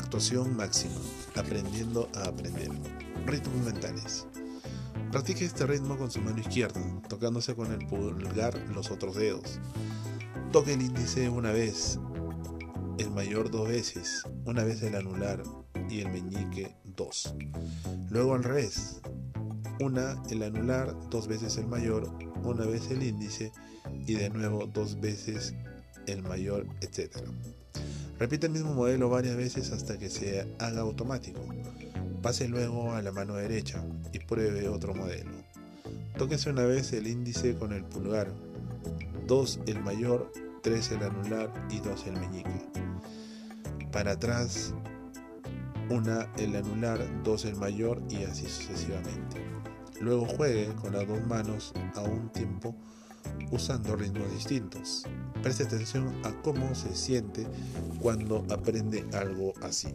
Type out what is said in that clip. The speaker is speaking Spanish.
Puntuación máxima. Aprendiendo a aprender. Ritmos mentales. Practique este ritmo con su mano izquierda, tocándose con el pulgar los otros dedos. Toque el índice una vez, el mayor dos veces, una vez el anular y el meñique dos. Luego al revés, una el anular, dos veces el mayor, una vez el índice y de nuevo dos veces el mayor, etc. Repite el mismo modelo varias veces hasta que se haga automático. Pase luego a la mano derecha y pruebe otro modelo. Tóquese una vez el índice con el pulgar, 2 el mayor, 3 el anular y 2 el meñique. Para atrás, una el anular, 2 el mayor y así sucesivamente. Luego juegue con las dos manos a un tiempo usando ritmos distintos. Preste atención a cómo se siente cuando aprende algo así.